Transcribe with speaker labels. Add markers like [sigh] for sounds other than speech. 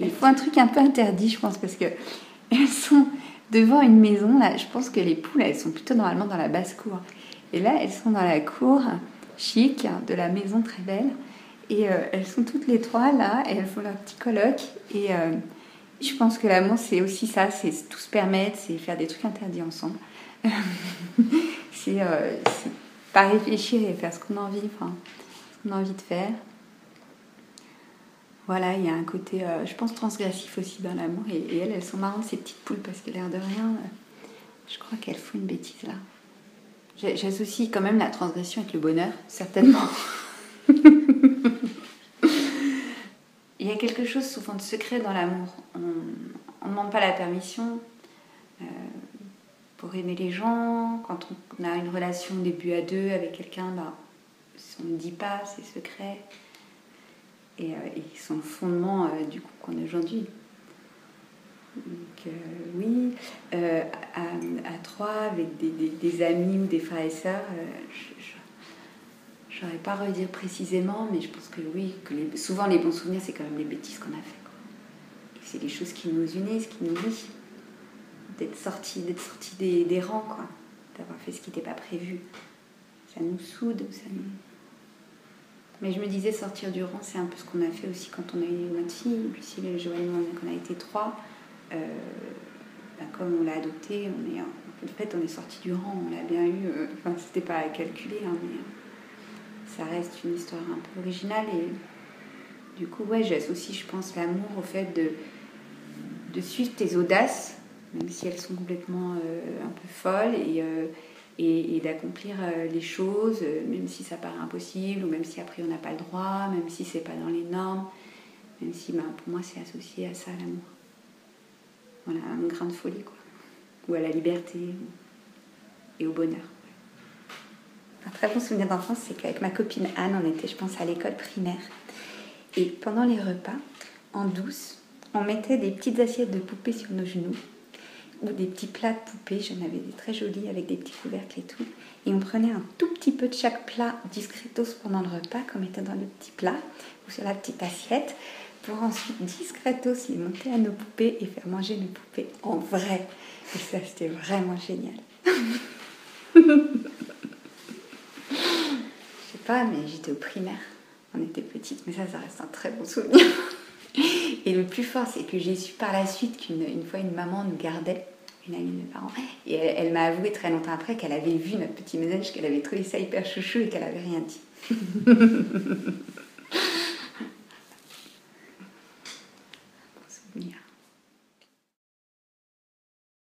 Speaker 1: Il faut un truc un peu interdit, je pense, parce que elles sont devant une maison. Là, je pense que les poules, elles sont plutôt normalement dans la basse cour. Et là, elles sont dans la cour chic de la maison très belle. Et euh, elles sont toutes les trois là, et elles font leur petit colloque. Et euh, je pense que l'amour, c'est aussi ça, c'est tout se permettre, c'est faire des trucs interdits ensemble. [laughs] c'est pas réfléchir et faire ce qu'on a envie, enfin, ce qu'on a envie de faire. Voilà, il y a un côté, euh, je pense, transgressif aussi dans l'amour. Et, elles, elles sont marrantes, ces petites poules, parce que l'air de rien, euh, je crois qu'elles font une bêtise là. J'associe quand même la transgression avec le bonheur, certainement. [laughs] il y a quelque chose souvent de secret dans l'amour. On ne demande pas la permission euh, pour aimer les gens. Quand on a une relation début à deux avec quelqu'un, bah, on ne dit pas, c'est secret et, euh, qui sont le fondement euh, du coup qu'on a aujourd'hui. Donc euh, oui, à, à, trois, avec des, amis ou des frères et sœurs, je n'aurais pas redire précisément, mais je pense que oui, que souvent les bons souvenirs, c'est quand même les bêtises qu'on a fait. C'est les choses qui nous unissent, qui nous lient. D'être sorti, d'être sorti des, des rangs, quoi. D'avoir fait ce qui n'était pas prévu. Ça nous soude, ça nous mais je me disais, sortir du rang, c'est un peu ce qu'on a fait aussi quand on a eu notre fille, Lucille et Joanne, on a été trois. Euh, bah, comme on l'a adopté, on est, en fait, on est sorti du rang, on l'a bien eu. Euh, enfin, c'était pas à calculer, hein, mais ça reste une histoire un peu originale. Et du coup, ouais, j'associe, je pense, l'amour au fait de, de suivre tes audaces, même si elles sont complètement euh, un peu folles. Et et, d'accomplir euh, les choses, euh, même si ça paraît impossible, ou même si après on n'a pas le droit, même si c'est pas dans les normes, même si ben, pour moi c'est associé à ça l'amour. Voilà, à une grande folie, quoi. Ou à la liberté, et au bonheur. Un très bon souvenir d'enfance, c'est qu'avec ma copine Anne, on était, je pense, à l'école primaire. Et pendant les repas, en douce, on mettait des petites assiettes de poupées sur nos genoux ou des petits plats de poupées. J'en avais des très jolis avec des petits couvercles et tout. Et on prenait un tout petit peu de chaque plat discretos pendant le repas, comme était dans le petit plat ou sur la petite assiette, pour ensuite discretos les monter à nos poupées et faire manger nos poupées en vrai. Et ça, c'était vraiment génial. [laughs] Je sais pas, mais j'étais au primaire. On était petites, mais ça, ça reste un très bon souvenir. Et le plus fort, c'est que j'ai su par la suite qu'une une fois une maman nous gardait, une amie de mes parents, et elle, m'a avoué très longtemps après qu'elle avait vu notre petit ménage, qu'elle avait trouvé ça hyper chouchou et qu'elle avait rien dit. [laughs]